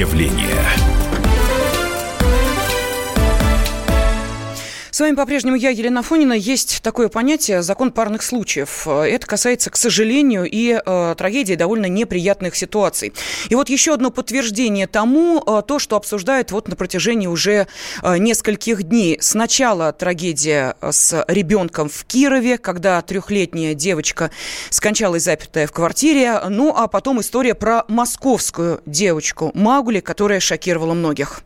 явление. С вами по-прежнему я, Елена Фонина. Есть такое понятие «закон парных случаев». Это касается, к сожалению, и э, трагедии довольно неприятных ситуаций. И вот еще одно подтверждение тому, э, то, что обсуждают вот на протяжении уже э, нескольких дней. Сначала трагедия с ребенком в Кирове, когда трехлетняя девочка скончалась запертая в квартире. Ну, а потом история про московскую девочку Магули, которая шокировала многих.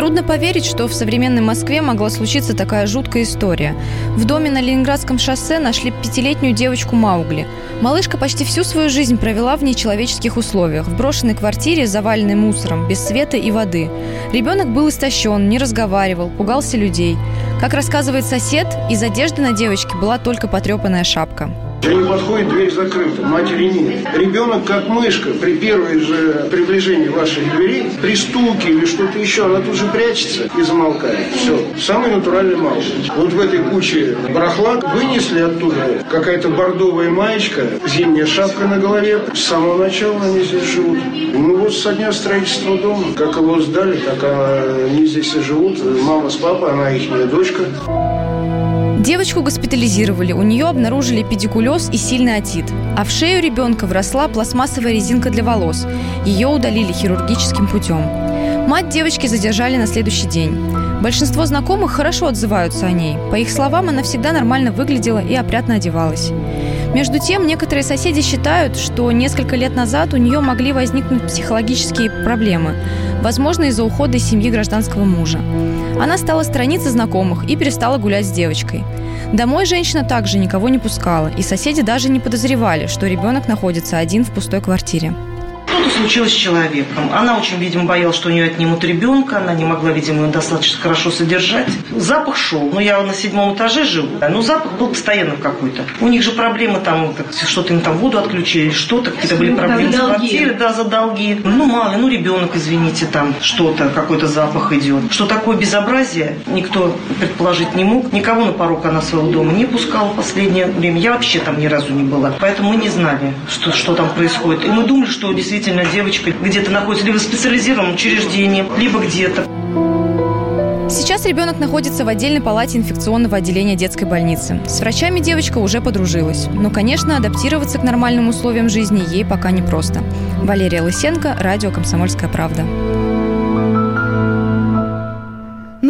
Трудно поверить, что в современной Москве могла случиться такая жуткая история. В доме на Ленинградском шоссе нашли пятилетнюю девочку Маугли. Малышка почти всю свою жизнь провела в нечеловеческих условиях, в брошенной квартире, заваленной мусором, без света и воды. Ребенок был истощен, не разговаривал, пугался людей. Как рассказывает сосед, из одежды на девочке была только потрепанная шапка. Они подходят, дверь закрыта, матери нет. Ребенок, как мышка, при первой же приближении ваших дверей, при стуке или что-то еще, она тут же прячется и замолкает. Все. Самый натуральный малыш. Вот в этой куче барахла вынесли оттуда какая-то бордовая маечка, зимняя шапка на голове. С самого начала они здесь живут. Ну вот со дня строительства дома. Как его сдали, так они здесь и живут. Мама с папой, она их дочка. Девочку госпитализировали, у нее обнаружили педикулез и сильный отит. А в шею ребенка вросла пластмассовая резинка для волос. Ее удалили хирургическим путем. Мать девочки задержали на следующий день. Большинство знакомых хорошо отзываются о ней. По их словам, она всегда нормально выглядела и опрятно одевалась. Между тем, некоторые соседи считают, что несколько лет назад у нее могли возникнуть психологические проблемы, возможно, из-за ухода из семьи гражданского мужа. Она стала страницы знакомых и перестала гулять с девочкой. Домой женщина также никого не пускала, и соседи даже не подозревали, что ребенок находится один в пустой квартире. Что-то случилось с человеком. Она очень, видимо, боялась, что у нее отнимут ребенка. Она не могла, видимо, достаточно хорошо содержать. Запах шел. Ну, я на седьмом этаже живу. Ну, запах был постоянно какой-то. У них же проблемы там, что-то им там воду отключили, что-то, какие-то были проблемы с квартирой, да, за долги. Ну, мало, ну, ребенок, извините, там что-то, какой-то запах идет. Что такое безобразие, никто предположить не мог. Никого на порог она своего дома не пускала в последнее время. Я вообще там ни разу не была. Поэтому мы не знали, что, что там происходит. И мы думали, что действительно действительно девочка где-то находится либо в специализированном учреждении, либо где-то. Сейчас ребенок находится в отдельной палате инфекционного отделения детской больницы. С врачами девочка уже подружилась. Но, конечно, адаптироваться к нормальным условиям жизни ей пока непросто. Валерия Лысенко, радио «Комсомольская правда».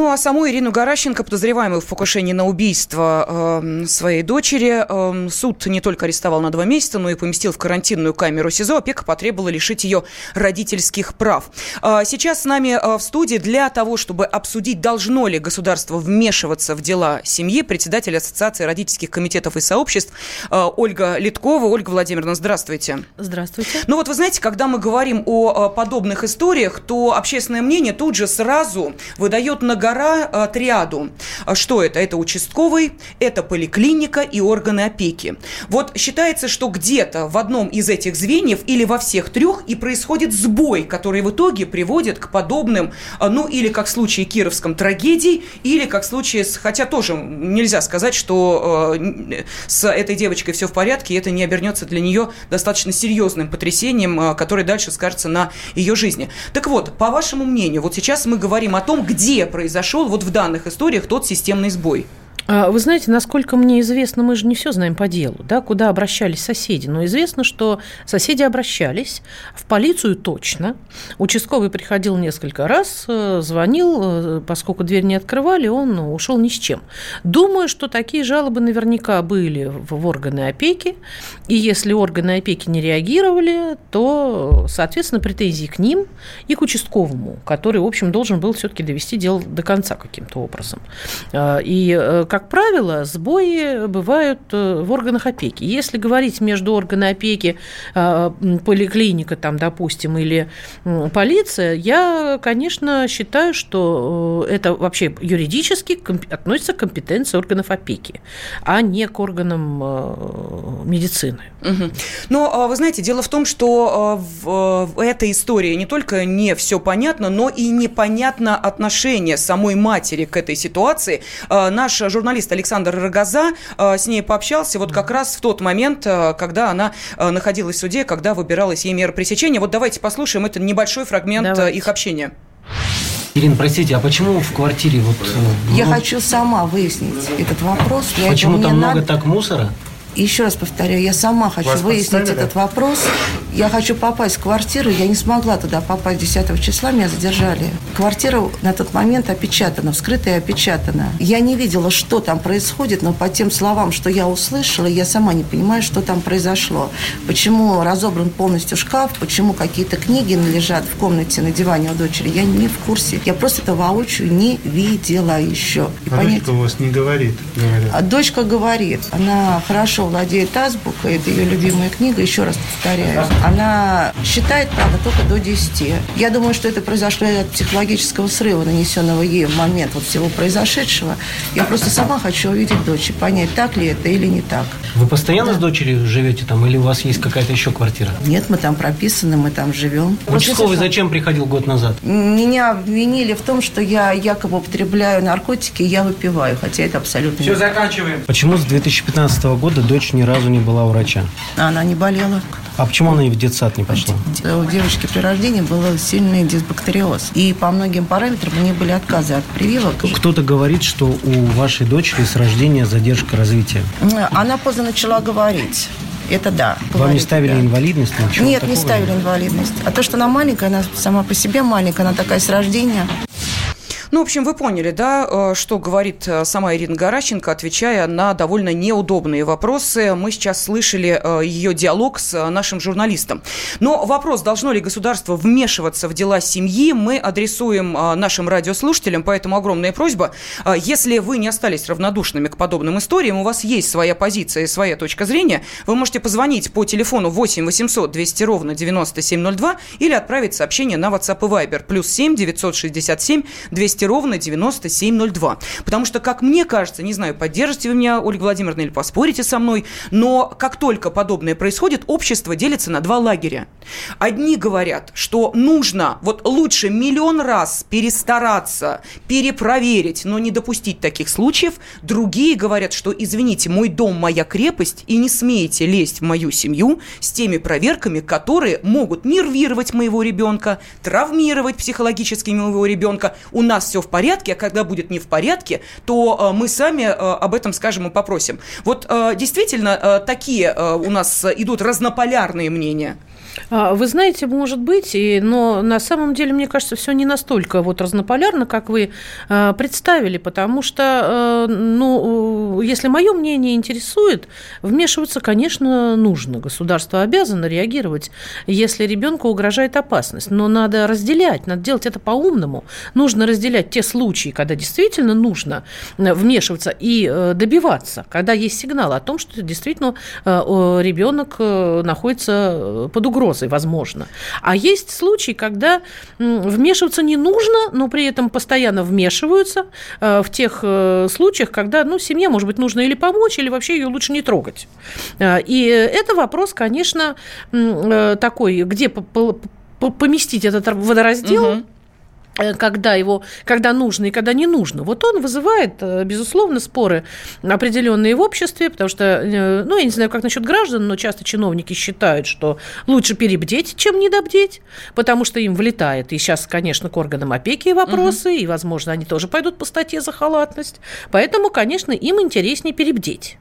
Ну, а саму Ирину Гаращенко, подозреваемую в покушении на убийство э, своей дочери, э, суд не только арестовал на два месяца, но и поместил в карантинную камеру СИЗО. Опека потребовала лишить ее родительских прав. Э, сейчас с нами э, в студии для того, чтобы обсудить, должно ли государство вмешиваться в дела семьи, председатель Ассоциации родительских комитетов и сообществ э, Ольга Литкова. Ольга Владимировна, здравствуйте. Здравствуйте. Ну вот вы знаете, когда мы говорим о, о подобных историях, то общественное мнение тут же сразу выдает на гора э, триаду. А что это? Это участковый, это поликлиника и органы опеки. Вот считается, что где-то в одном из этих звеньев или во всех трех и происходит сбой, который в итоге приводит к подобным, э, ну или как в случае Кировском трагедий, или как в случае с... Хотя тоже нельзя сказать, что э, с этой девочкой все в порядке, и это не обернется для нее достаточно серьезным потрясением, э, которое дальше скажется на ее жизни. Так вот, по вашему мнению, вот сейчас мы говорим о том, где произошло произошел вот в данных историях тот системный сбой? А, вы знаете, насколько мне известно, мы же не все знаем по делу, да, куда обращались соседи. Но известно, что соседи обращались в полицию точно. Участковый приходил несколько раз, э, звонил, э, поскольку дверь не открывали, он ушел ни с чем. Думаю, что такие жалобы наверняка были в органы опеки. И если органы опеки не реагировали, то, соответственно, претензии к ним и к участковому, который, в общем, должен был все-таки довести дело до конца каким-то образом. А, и э, как как правило, сбои бывают э, в органах опеки. Если говорить между органами опеки, э, поликлиника, там, допустим, или полиция, я, конечно, считаю, что э, это вообще юридически относится к компетенции органов опеки, а не к органам медицины. Угу. Но а, вы знаете, дело в том, что в этой истории не только не все понятно, но и непонятно отношение самой матери к этой ситуации. А, наш журналист журналист Александр Рогоза с ней пообщался вот как раз в тот момент, когда она находилась в суде, когда выбиралась ей мера пресечения. Вот давайте послушаем, это небольшой фрагмент давайте. их общения. Ирина, простите, а почему в квартире вот... Я ну, хочу сама выяснить этот вопрос. Почему там много надо... так мусора? Еще раз повторяю, я сама хочу Вас выяснить этот вопрос. Я хочу попасть в квартиру. Я не смогла туда попасть 10 числа, меня задержали. Квартира на тот момент опечатана, вскрытая и опечатана. Я не видела, что там происходит, но по тем словам, что я услышала, я сама не понимаю, что там произошло. Почему разобран полностью шкаф, почему какие-то книги лежат в комнате на диване у дочери, я не в курсе. Я просто это воочию не видела еще. И а понять... дочка у вас не говорит? Говорят. А дочка говорит. Она хорошо хорошо владеет азбукой, это ее любимая книга, еще раз повторяю. Она считает, правда, только до 10. Я думаю, что это произошло от психологического срыва, нанесенного ей в момент вот всего произошедшего. Я просто сама хочу увидеть дочь и понять, так ли это или не так. Вы постоянно да. с дочерью живете там или у вас есть какая-то еще квартира? Нет, мы там прописаны, мы там живем. Участковый зачем приходил год назад? Меня обвинили в том, что я якобы употребляю наркотики, я выпиваю, хотя это абсолютно Все, не заканчиваем. Почему с 2015 года дочь ни разу не была у врача? Она не болела. А почему она и в детсад не пошла? У девочки при рождении был сильный дисбактериоз. И по многим параметрам у нее были отказы от прививок. Кто-то говорит, что у вашей дочери с рождения задержка развития. Она поздно начала говорить. Это да. Вам не ставили да. инвалидность? Ничего Нет, не ставили инвалидность. А то, что она маленькая, она сама по себе маленькая, она такая с рождения. Ну, в общем, вы поняли, да, э, что говорит э, сама Ирина Гаращенко, отвечая на довольно неудобные вопросы. Мы сейчас слышали э, ее диалог с нашим журналистом. Но вопрос, должно ли государство вмешиваться в дела семьи, мы адресуем нашим радиослушателям, поэтому огромная просьба. Если вы не остались равнодушными к подобным историям, у вас есть своя позиция и своя точка зрения, вы можете позвонить по телефону 8 800 200 ровно 9702 или отправить сообщение на WhatsApp и Viber плюс 7 967 200 200 ровно 9702. Потому что, как мне кажется, не знаю, поддержите вы меня, Ольга Владимировна, или поспорите со мной, но как только подобное происходит, общество делится на два лагеря. Одни говорят, что нужно вот лучше миллион раз перестараться, перепроверить, но не допустить таких случаев. Другие говорят, что, извините, мой дом, моя крепость, и не смеете лезть в мою семью с теми проверками, которые могут нервировать моего ребенка, травмировать психологически моего ребенка. У нас все в порядке, а когда будет не в порядке, то э, мы сами э, об этом скажем и попросим. Вот э, действительно такие у нас идут разнополярные мнения. А, вы знаете, может быть, и, но на самом деле, мне кажется, все не настолько вот разнополярно, как вы э, представили, потому что, э, ну, если мое мнение интересует, вмешиваться, конечно, нужно. Государство обязано реагировать, если ребенку угрожает опасность. Но надо разделять, надо делать это по-умному. Нужно разделять те случаи, когда действительно нужно вмешиваться и э, добиваться, когда есть сигнал о том, что действительно э, ребенок э, находится под угрозой угрозой, возможно. А есть случаи, когда вмешиваться не нужно, но при этом постоянно вмешиваются э, в тех э, случаях, когда ну, семье, может быть, нужно или помочь, или вообще ее лучше не трогать. Э, и это вопрос, конечно, такой, где поместить этот водораздел. Угу когда его, когда нужно и когда не нужно. Вот он вызывает, э, безусловно, споры определенные в обществе, потому что, э, ну, я не знаю, как насчет граждан, но часто чиновники считают, что лучше перебдеть, чем недобдеть, потому что им влетает. И сейчас, конечно, к органам опеки вопросы, угу. и, возможно, они тоже пойдут по статье за халатность. Поэтому, конечно, им интереснее перебдеть.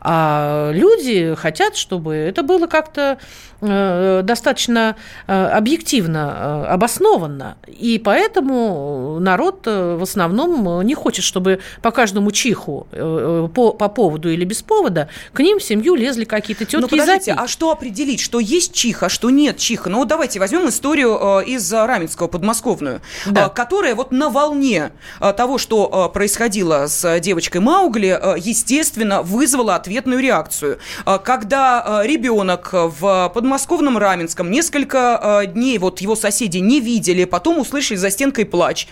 А люди хотят, чтобы это было как-то э, достаточно э, объективно э, обоснованно. И поэтому народ в основном не хочет, чтобы по каждому чиху по, по поводу или без повода к ним в семью лезли какие-то тетки ну, подождите, а что определить, что есть чиха, что нет чиха? Ну, давайте возьмем историю из Раменского, подмосковную, да. которая вот на волне того, что происходило с девочкой Маугли, естественно, вызвала ответную реакцию. Когда ребенок в подмосковном Раменском несколько дней, вот его соседи не видели, потом услышали за стенкой плач,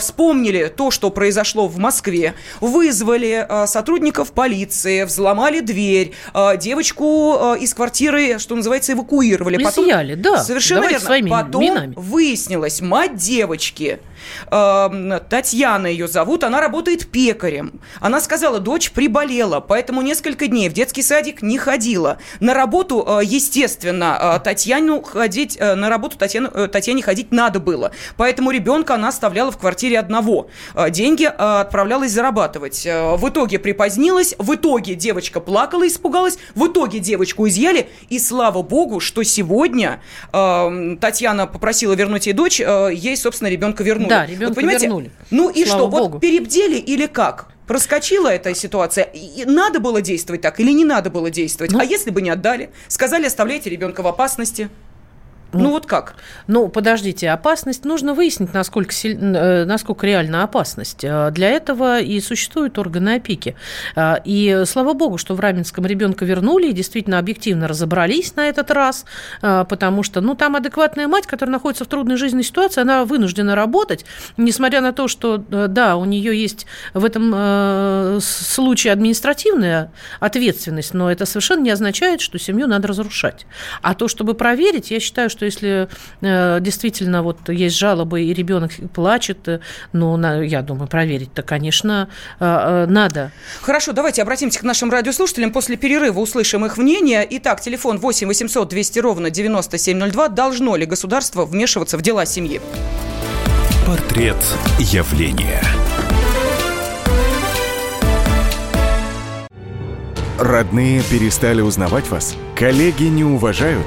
вспомнили то, что произошло в Москве, вызвали сотрудников полиции, взломали дверь, девочку из квартиры, что называется, эвакуировали. Потом, Изъяли, да. Совершенно Давайте верно. Своими потом минами. выяснилось, мать девочки – Татьяна ее зовут, она работает пекарем. Она сказала, дочь приболела, поэтому несколько дней в детский садик не ходила. На работу, э, естественно, э, Татьяну ходить, э, на работу Татьяну, Татьяне ходить надо было. Поэтому ребенка она оставляла в квартире одного. Деньги отправлялась зарабатывать. В итоге припозднилась, в итоге девочка плакала, испугалась, в итоге девочку изъяли, и слава богу, что сегодня э, Татьяна попросила вернуть ей дочь, ей, собственно, ребенка вернули. Да, ребенка вот, вернули. Ну и слава что, богу. вот перебдели или как? Проскочила эта ситуация. И надо было действовать так или не надо было действовать? Ну, а если бы не отдали? Сказали, оставляйте ребенка в опасности. Ну, ну вот как? Ну, подождите, опасность нужно выяснить, насколько, силь... Э, насколько реальна опасность. Э, для этого и существуют органы опеки. Э, и слава богу, что в Раменском ребенка вернули и действительно объективно разобрались на этот раз, потому что, ну, там адекватная мать, которая находится в трудной жизненной ситуации, она вынуждена работать, несмотря на то, что, да, у нее есть в этом случае административная ответственность, но это совершенно не означает, что семью надо разрушать. А то, чтобы проверить, я считаю, что что если э, действительно вот есть жалобы и ребенок плачет, э, ну, на, я думаю, проверить-то, конечно, э, надо. Хорошо, давайте обратимся к нашим радиослушателям. После перерыва услышим их мнение. Итак, телефон 8 800 200 ровно 9702. Должно ли государство вмешиваться в дела семьи? Портрет явления. Родные перестали узнавать вас? Коллеги не уважают?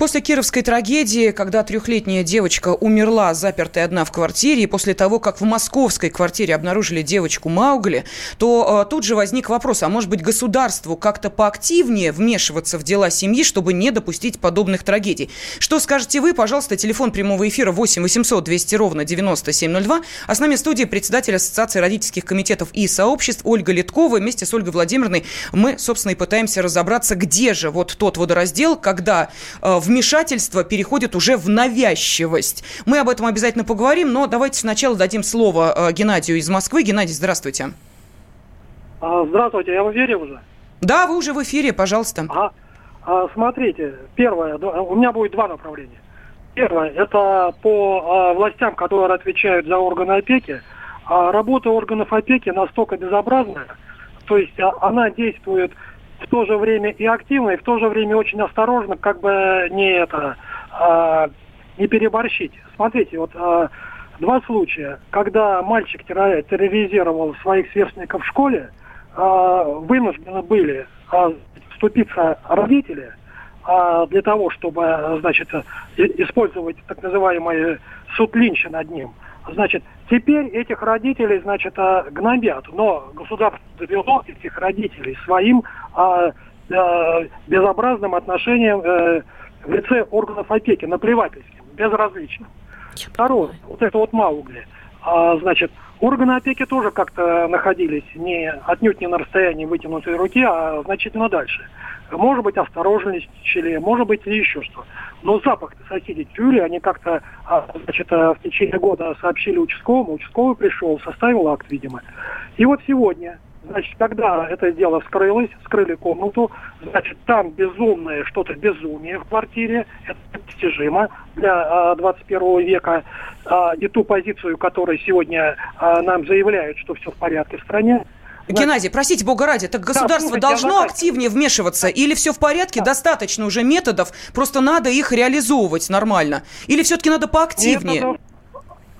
После кировской трагедии, когда трехлетняя девочка умерла, запертая одна в квартире, и после того, как в московской квартире обнаружили девочку Маугли, то э, тут же возник вопрос, а может быть государству как-то поактивнее вмешиваться в дела семьи, чтобы не допустить подобных трагедий? Что скажете вы? Пожалуйста, телефон прямого эфира 8 800 200 ровно 9702. А с нами в студии председатель Ассоциации родительских комитетов и сообществ Ольга Литкова. Вместе с Ольгой Владимировной мы, собственно, и пытаемся разобраться, где же вот тот водораздел, когда э, в вмешательство переходит уже в навязчивость. Мы об этом обязательно поговорим, но давайте сначала дадим слово э, Геннадию из Москвы. Геннадий, здравствуйте. А, здравствуйте, я в эфире уже? Да, вы уже в эфире, пожалуйста. Ага. А, смотрите, первое, у меня будет два направления. Первое, это по а, властям, которые отвечают за органы опеки. Работа органов опеки настолько безобразная, то есть она действует в то же время и активно, и в то же время очень осторожно, как бы не это, а, не переборщить. Смотрите, вот а, два случая, когда мальчик терроризировал своих сверстников в школе, а, вынуждены были а, вступиться родители а, для того, чтобы, значит, использовать так называемый суд Линча над ним – Значит, теперь этих родителей, значит, а, гнобят, но государство довело этих родителей своим а, а, безобразным отношением а, в лице органов опеки, наплевательским, безразличным. Второе, вот это вот Маугли. А, значит, органы опеки тоже как-то находились не отнюдь не на расстоянии вытянутой руки, а значительно дальше. Может быть, осторожничали, может быть, еще что. Но запах соседи чули, они как-то, а, значит, а, в течение года сообщили участковому, участковый пришел, составил акт, видимо. И вот сегодня, значит, когда это дело вскрылось, вскрыли комнату, значит, там безумное что-то безумие в квартире, это достижимо для 21 а, века, и ту позицию, которую сегодня нам заявляют, что все в порядке в стране, Геннадий, простите, бога ради, так государство да, должно активнее вмешиваться? Или все в порядке, да. достаточно уже методов, просто надо их реализовывать нормально? Или все-таки надо поактивнее? Методов,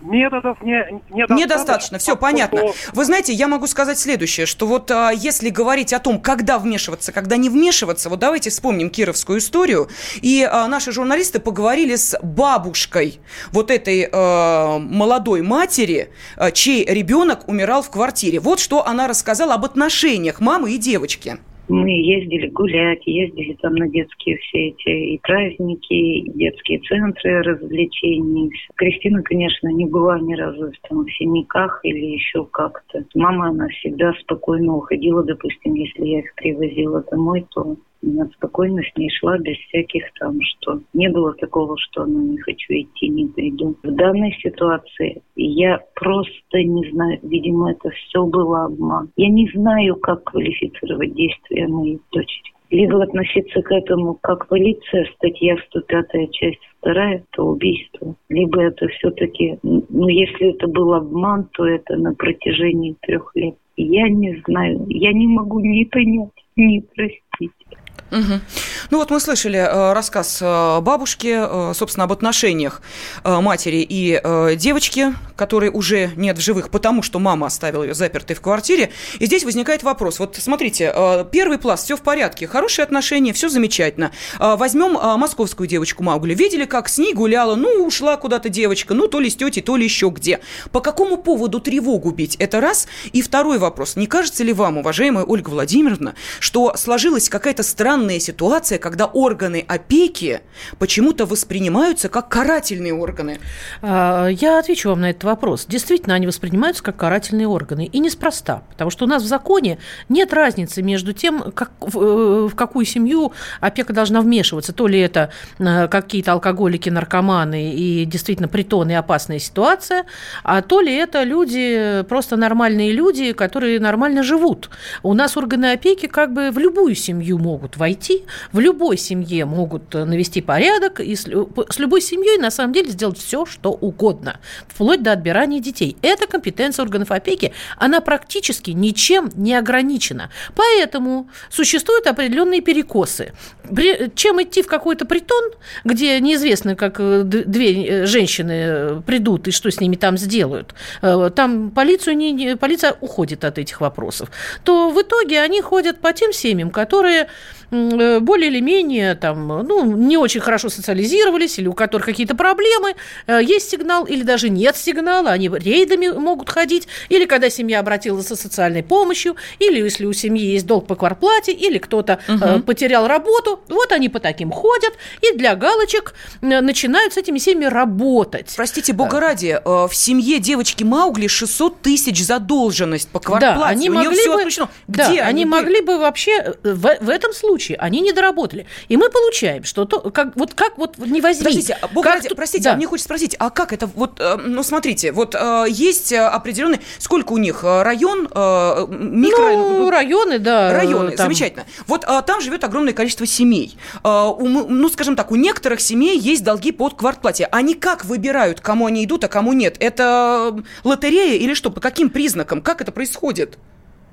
методов не, недостаточно. Недостаточно, все понятно. Вы знаете, я могу сказать следующее, что вот а, если говорить о том, когда вмешиваться, когда не вмешиваться, вот давайте вспомним кировскую историю. И а, наши журналисты поговорили с бабушкой вот этой а, молодой матери, а, чей ребенок умирал в квартире. Вот что она рассказала об отношениях мамы и девочки. Мы ездили гулять, ездили там на детские все эти и праздники, и детские центры развлечений. Кристина, конечно, не была ни разу там, в синяках или еще как-то. Мама, она всегда спокойно уходила, допустим, если я их привозила домой, то она спокойно с ней шла без всяких там, что не было такого, что она не хочу идти, не пойду. В данной ситуации я просто не знаю, видимо, это все было обман. Я не знаю, как квалифицировать действия моей дочери. Либо относиться к этому как полиция, статья 105, часть 2, это убийство. Либо это все-таки, ну, если это был обман, то это на протяжении трех лет. Я не знаю, я не могу ни понять, ни простить. Угу. Ну вот мы слышали э, рассказ э, бабушки, э, собственно, об отношениях матери и девочки, которой уже нет в живых, потому что мама оставила ее запертой в квартире. И здесь возникает вопрос. Вот смотрите, первый пласт, все в порядке, хорошие отношения, все замечательно. Возьмем московскую девочку Маугли. Видели, как с ней гуляла, ну, ушла куда-то девочка, ну, то ли с тетей, то ли еще где. По какому поводу тревогу бить? Это раз. И второй вопрос. Не кажется ли вам, уважаемая Ольга Владимировна, что сложилась какая-то странная странная ситуация, когда органы опеки почему-то воспринимаются как карательные органы. А, я отвечу вам на этот вопрос. Действительно, они воспринимаются как карательные органы. И неспроста. Потому что у нас в законе нет разницы между тем, как, в, в какую семью опека должна вмешиваться. То ли это э, какие-то алкоголики, наркоманы и действительно притоны и опасная ситуация, а то ли это люди, просто нормальные люди, которые нормально живут. У нас органы опеки как бы в любую семью могут войти войти. В любой семье могут э, навести порядок, и с любой семьей на самом деле сделать все, что угодно, вплоть до отбирания детей. Это компетенция органов опеки, она практически ничем не ограничена. Поэтому существуют определенные перекосы. Чем идти в какой-то притон, где неизвестно, как э, две э, женщины придут и что с ними там сделают, там полицию не, полиция уходит от этих вопросов, то в итоге они ходят по тем семьям, которые более или менее там, ну, не очень хорошо социализировались или у которых какие-то проблемы, э, есть сигнал или даже нет сигнала, они рейдами могут ходить, или когда семья обратилась за социальной помощью, или если у семьи есть долг по кварплате, или кто-то угу. потерял работу, вот они по таким ходят, и для галочек начинают с этими семьями работать. Простите, бога ради, в семье девочки Маугли 600 тысяч задолженность по квартплате, да, они у могли бы, Где да, они, они могли бы вообще в, в этом случае случае они не доработали. И мы получаем, что то, как, вот как вот не возьми. Подождите, а, Бог ради, простите, да. а мне хочется спросить, а как это? Вот, э, ну, смотрите, вот э, есть определенный, сколько у них э, район, микро... Ну, районы, да. Районы, там. замечательно. Вот там живет огромное количество семей. Ну, скажем так, у некоторых семей есть долги под квартплате. Они как выбирают, кому они идут, а кому нет? Это лотерея или что? По каким признакам? Как это происходит?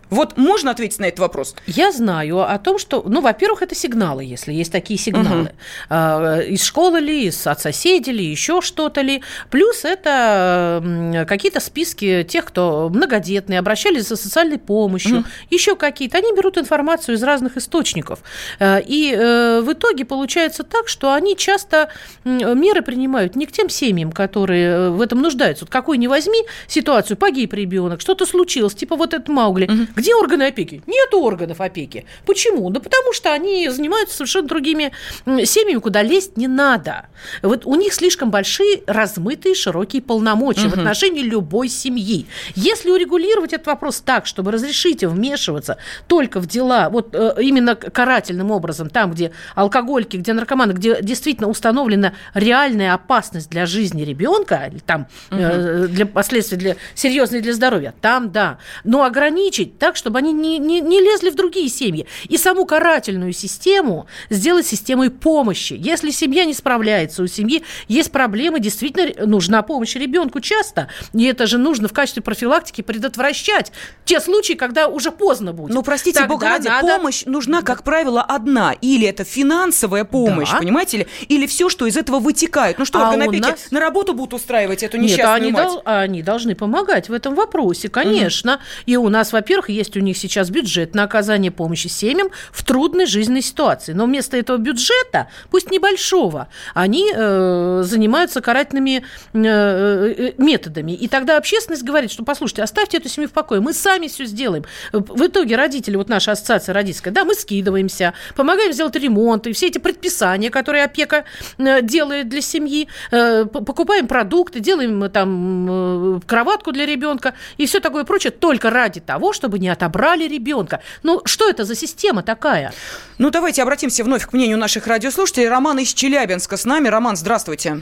Вот можно ответить на этот вопрос? Я знаю о том, что, ну, во-первых, это сигналы, если есть такие сигналы. Угу. Из школы ли, от соседей ли, еще что-то ли. Плюс это какие-то списки тех, кто многодетные, обращались за социальной помощью, угу. еще какие-то. Они берут информацию из разных источников. Э, и э, в итоге получается так, что они часто меры принимают не к тем семьям, которые э, в этом нуждаются. Вот какой не возьми ситуацию, погиб ребенок, что-то случилось, типа вот этот Маугли. Угу где органы опеки? Нет органов опеки. Почему? Да потому что они занимаются совершенно другими семьями, куда лезть не надо. Вот у них слишком большие, размытые, широкие полномочия угу. в отношении любой семьи. Если урегулировать этот вопрос так, чтобы разрешить им вмешиваться только в дела, вот э, именно карательным образом, там, где алкогольки, где наркоманы, где действительно установлена реальная опасность для жизни ребенка, там угу. э, для последствий для серьезные для здоровья, там да. Но ограничить так, чтобы они не, не, не лезли в другие семьи. И саму карательную систему сделать системой помощи. Если семья не справляется, у семьи есть проблемы, действительно нужна помощь ребенку часто. И это же нужно в качестве профилактики предотвращать те случаи, когда уже поздно будет. Ну, простите, Тогда бога ради, надо... помощь нужна, как правило, одна. Или это финансовая помощь, да. понимаете ли, или все, что из этого вытекает. Ну что, а органопеки нас... на работу будут устраивать эту несчастную Нет, они, мать? Дол- они должны помогать в этом вопросе, конечно. Угу. И у нас, во-первых, есть у них сейчас бюджет на оказание помощи семьям в трудной жизненной ситуации. Но вместо этого бюджета, пусть небольшого, они э, занимаются карательными э, э, методами. И тогда общественность говорит, что, послушайте, оставьте эту семью в покое, мы сами все сделаем. В итоге родители, вот наша ассоциация родительская, да, мы скидываемся, помогаем сделать ремонт, и все эти предписания, которые опека э, делает для семьи, э, покупаем продукты, делаем там кроватку для ребенка и все такое прочее, только ради того, чтобы не отобрали ребенка. Ну, что это за система такая? Ну, давайте обратимся вновь к мнению наших радиослушателей. Роман из Челябинска с нами. Роман, здравствуйте.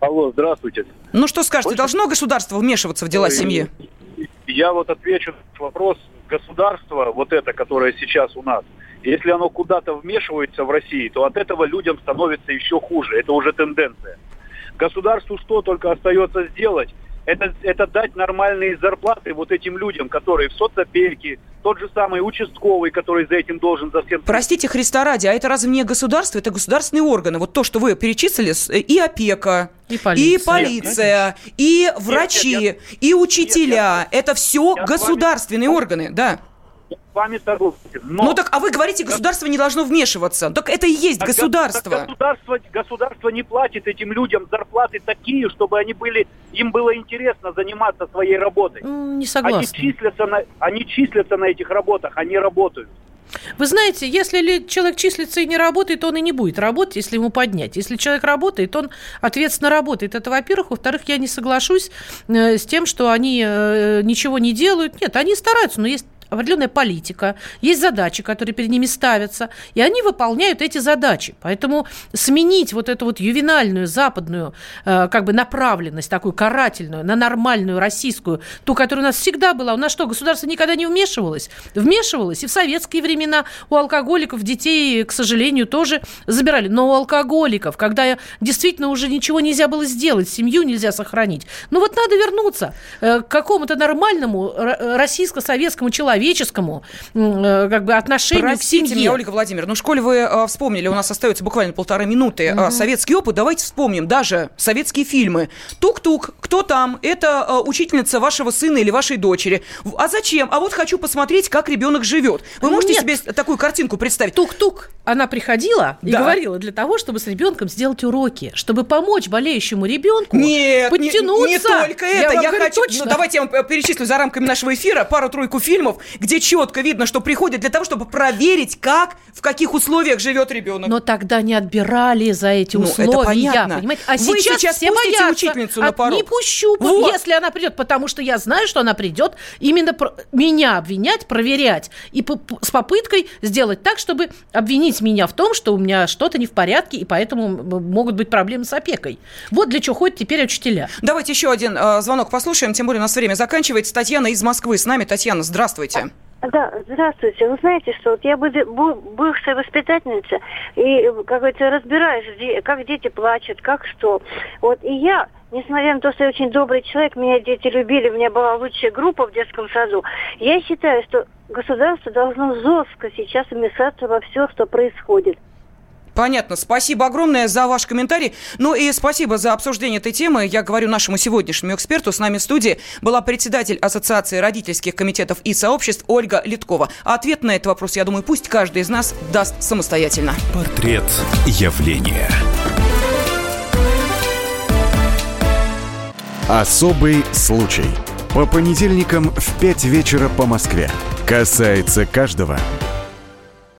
Алло, здравствуйте. Ну, что скажете, Очень... должно государство вмешиваться в дела Ой, семьи? Я вот отвечу на вопрос. Государство, вот это, которое сейчас у нас, если оно куда-то вмешивается в России, то от этого людям становится еще хуже. Это уже тенденция. Государству что только остается сделать? Это, это дать нормальные зарплаты вот этим людям, которые в соцопеке, тот же самый участковый, который за этим должен за всем... Простите, Христа ради, а это разве не государство? Это государственные органы. Вот то, что вы перечислили, и опека, и полиция, и, полиция, нет, и врачи, нет, нет, и учителя. Нет, это все государственные вами... органы, да вами согласен. Но... Ну так, а вы говорите, государство не должно вмешиваться. Так это и есть так, государство. Так государство. Государство не платит этим людям зарплаты такие, чтобы они были, им было интересно заниматься своей работой. Не согласна. Они числятся на, они числятся на этих работах, они работают. Вы знаете, если человек числится и не работает, он и не будет работать, если ему поднять. Если человек работает, он ответственно работает. Это, во-первых. Во-вторых, я не соглашусь э, с тем, что они э, ничего не делают. Нет, они стараются, но есть определенная политика, есть задачи, которые перед ними ставятся, и они выполняют эти задачи. Поэтому сменить вот эту вот ювенальную западную э, как бы направленность, такую карательную, на нормальную российскую, ту, которая у нас всегда была. У нас что, государство никогда не вмешивалось? Вмешивалось. И в советские времена у алкоголиков детей, к сожалению, тоже забирали. Но у алкоголиков, когда действительно уже ничего нельзя было сделать, семью нельзя сохранить. Ну вот надо вернуться э, к какому-то нормальному российско-советскому человеку, человеческому э, как бы отношению Простите к семье. меня, Ольга Владимировна, ну, в школе вы э, вспомнили, у нас остается буквально полторы минуты, угу. советский опыт, давайте вспомним даже советские фильмы. Тук-тук, кто там? Это учительница вашего сына или вашей дочери. А зачем? А вот хочу посмотреть, как ребенок живет. Вы можете Нет. себе такую картинку представить? Тук-тук. Она приходила да. и говорила для того, чтобы с ребенком сделать уроки, чтобы помочь болеющему ребенку Нет, подтянуться. Не, не только это. Я, я говорю, хочу. Точно. Ну, давайте я вам перечислю за рамками нашего эфира пару-тройку фильмов, где четко видно, что приходят для того, чтобы проверить, как, в каких условиях живет ребенок. Но тогда не отбирали за эти условия. Ну, это понятно. Понимаете? А Вы сейчас, сейчас все боятся. учительницу на порог. Не пущу, вот. если она придет, потому что я знаю, что она придет именно про- меня обвинять, проверять и по- с попыткой сделать так, чтобы обвинить меня в том, что у меня что-то не в порядке, и поэтому могут быть проблемы с опекой. Вот для чего ходят теперь учителя. Давайте еще один э, звонок послушаем, тем более у нас время заканчивается. Татьяна из Москвы с нами. Татьяна, здравствуйте. Да, здравствуйте. Вы знаете, что вот я бывшая воспитательница, и, как говорится, разбираюсь, как дети плачут, как что. Вот и я, несмотря на то, что я очень добрый человек, меня дети любили, у меня была лучшая группа в детском саду, я считаю, что государство должно жестко сейчас вмешаться во все, что происходит. Понятно. Спасибо огромное за ваш комментарий. Ну и спасибо за обсуждение этой темы. Я говорю нашему сегодняшнему эксперту. С нами в студии была председатель Ассоциации родительских комитетов и сообществ Ольга Литкова. А ответ на этот вопрос, я думаю, пусть каждый из нас даст самостоятельно. Портрет явления. Особый случай. По понедельникам в 5 вечера по Москве. Касается каждого.